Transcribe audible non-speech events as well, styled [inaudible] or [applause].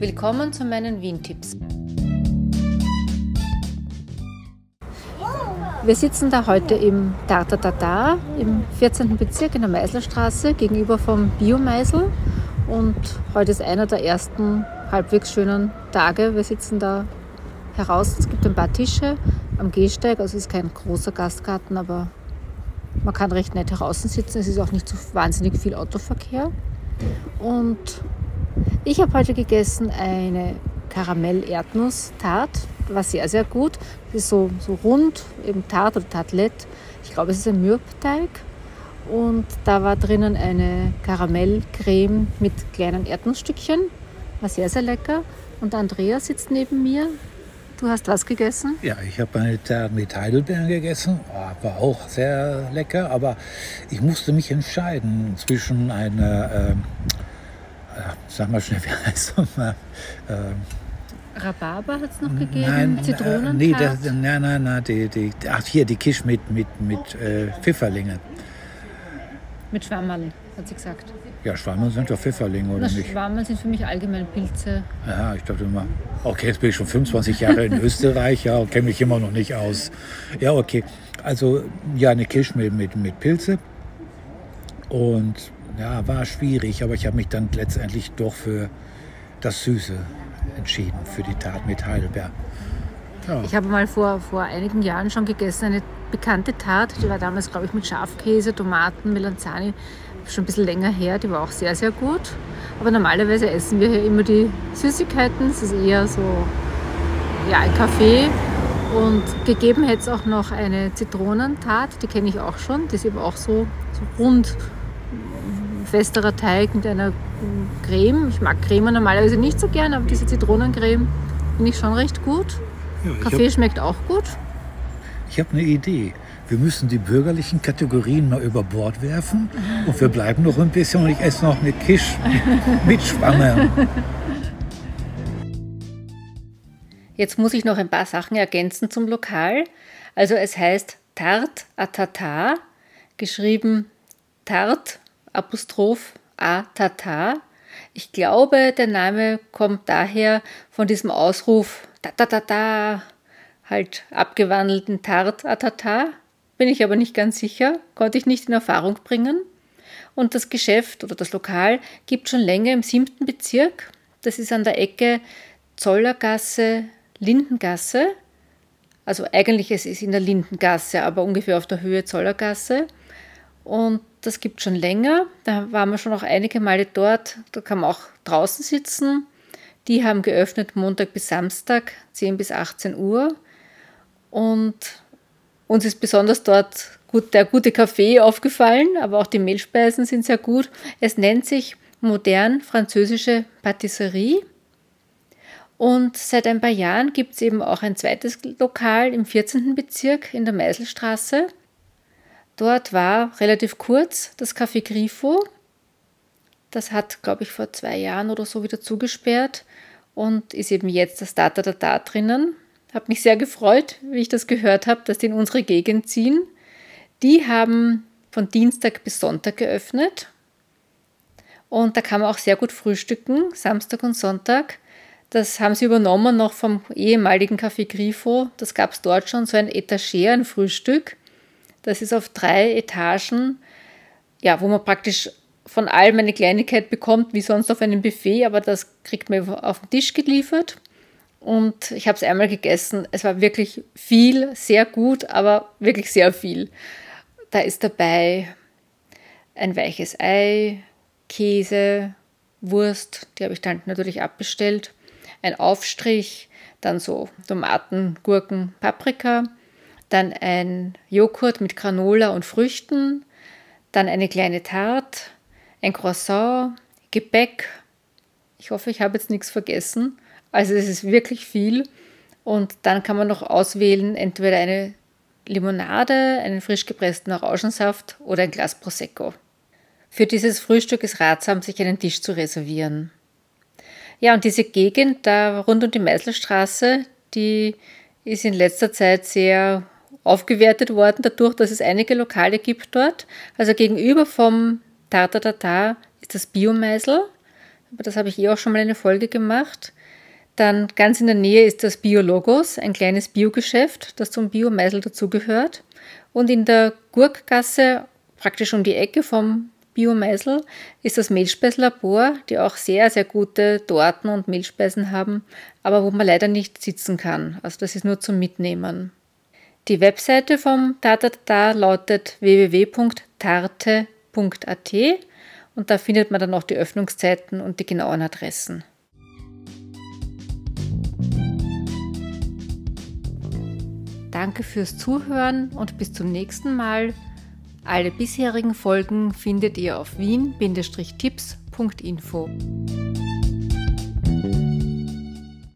Willkommen zu meinen Wien-Tipps. Wir sitzen da heute im Tartatata im 14. Bezirk in der Meiselstraße gegenüber vom Biomeisel. Und heute ist einer der ersten halbwegs schönen Tage. Wir sitzen da heraus. Es gibt ein paar Tische am Gehsteig. Also es ist kein großer Gastgarten, aber man kann recht nett heraus sitzen. Es ist auch nicht so wahnsinnig viel Autoverkehr. Und ich habe heute gegessen eine Karamell-Erdnuss-Tart. War sehr, sehr gut. Es ist so, so rund, eben Tart oder Tartlette. Ich glaube, es ist ein Mürbteig. Und da war drinnen eine Karamellcreme mit kleinen Erdnussstückchen. War sehr, sehr lecker. Und Andrea sitzt neben mir. Du hast was gegessen? Ja, ich habe eine Tarte mit Heidelbeeren gegessen. War auch sehr lecker. Aber ich musste mich entscheiden zwischen einer... Sag mal schnell, [laughs] wie heißt das mal? Ähm, Rhabarber hat es noch gegeben? Nein, Zitronen? Nee, das, nein, nein, nein, die, die, ach hier, die Kisch mit, mit, mit äh, Pfifferlinge. Mit Schwammerl, hat sie gesagt. Ja, Schwammerl sind doch Pfifferlinge, oder Na, nicht? Schwammerl sind für mich allgemein Pilze. Ja, ich dachte immer, okay, jetzt bin ich schon 25 Jahre in Österreich, ja, kenne mich immer noch nicht aus. Ja, okay. Also, ja, eine Kisch mit, mit, mit Pilze. Und ja, war schwierig, aber ich habe mich dann letztendlich doch für das Süße entschieden, für die Tat mit Heidelbeer. Ja. Ich habe mal vor, vor einigen Jahren schon gegessen, eine bekannte Tat, die war damals, glaube ich, mit Schafkäse, Tomaten, Melanzani, schon ein bisschen länger her, die war auch sehr, sehr gut. Aber normalerweise essen wir hier immer die Süßigkeiten, es ist eher so ja, ein Kaffee. Und gegeben hätte es auch noch eine Zitronentat, die kenne ich auch schon, die ist eben auch so, so rund festerer Teig mit einer Creme. Ich mag Creme normalerweise nicht so gern, aber diese Zitronencreme finde ich schon recht gut. Ja, Kaffee hab, schmeckt auch gut. Ich habe eine Idee. Wir müssen die bürgerlichen Kategorien mal über Bord werfen und wir bleiben noch ein bisschen und ich esse noch eine Kisch [laughs] mit Schwammer. Jetzt muss ich noch ein paar Sachen ergänzen zum Lokal. Also es heißt Tart Atata, geschrieben Tart Apostroph A Tata. Ich glaube, der Name kommt daher von diesem Ausruf ta ta ta ta, halt abgewandelten Tart Atata. Bin ich aber nicht ganz sicher, konnte ich nicht in Erfahrung bringen. Und das Geschäft oder das Lokal gibt schon länger im siebten Bezirk. Das ist an der Ecke Zollergasse, Lindengasse. Also eigentlich es ist in der Lindengasse, aber ungefähr auf der Höhe Zollergasse. Und das gibt schon länger. Da waren wir schon auch einige Male dort. Da kann man auch draußen sitzen. Die haben geöffnet Montag bis Samstag, 10 bis 18 Uhr. Und uns ist besonders dort gut, der gute Kaffee aufgefallen, aber auch die Mehlspeisen sind sehr gut. Es nennt sich modern französische Patisserie. Und seit ein paar Jahren gibt es eben auch ein zweites Lokal im 14. Bezirk in der Meiselstraße. Dort war relativ kurz das Café Grifo. Das hat, glaube ich, vor zwei Jahren oder so wieder zugesperrt und ist eben jetzt das Data Data drinnen. Habe mich sehr gefreut, wie ich das gehört habe, dass die in unsere Gegend ziehen. Die haben von Dienstag bis Sonntag geöffnet und da kann man auch sehr gut frühstücken, Samstag und Sonntag. Das haben sie übernommen noch vom ehemaligen Café Grifo. Das gab es dort schon, so ein Etagere, ein Frühstück. Das ist auf drei Etagen, ja, wo man praktisch von allem eine Kleinigkeit bekommt, wie sonst auf einem Buffet, aber das kriegt man auf den Tisch geliefert. Und ich habe es einmal gegessen. Es war wirklich viel, sehr gut, aber wirklich sehr viel. Da ist dabei ein weiches Ei, Käse, Wurst, die habe ich dann natürlich abbestellt, ein Aufstrich, dann so Tomaten, Gurken, Paprika, dann ein Joghurt mit Granola und Früchten, dann eine kleine Tarte, ein Croissant, Gebäck. Ich hoffe, ich habe jetzt nichts vergessen. Also es ist wirklich viel. Und dann kann man noch auswählen, entweder eine Limonade, einen frisch gepressten Orangensaft oder ein Glas Prosecco. Für dieses Frühstück ist ratsam, sich einen Tisch zu reservieren. Ja, und diese Gegend da rund um die Meißelstraße, die ist in letzter Zeit sehr aufgewertet worden, dadurch, dass es einige Lokale gibt dort. Also gegenüber vom Tartatata ist das Biomeisel. über das habe ich eh auch schon mal eine Folge gemacht. Dann ganz in der Nähe ist das Biologos, ein kleines Biogeschäft, das zum Biomeisel dazugehört. Und in der Gurkgasse, praktisch um die Ecke vom Biomeisel, ist das Mehlspeislabor, die auch sehr, sehr gute Torten und Mehlspeisen haben, aber wo man leider nicht sitzen kann. Also das ist nur zum Mitnehmen. Die Webseite vom Tatata lautet www.tarte.at und da findet man dann auch die Öffnungszeiten und die genauen Adressen. Danke fürs Zuhören und bis zum nächsten Mal. Alle bisherigen Folgen findet ihr auf wien-tipps.info.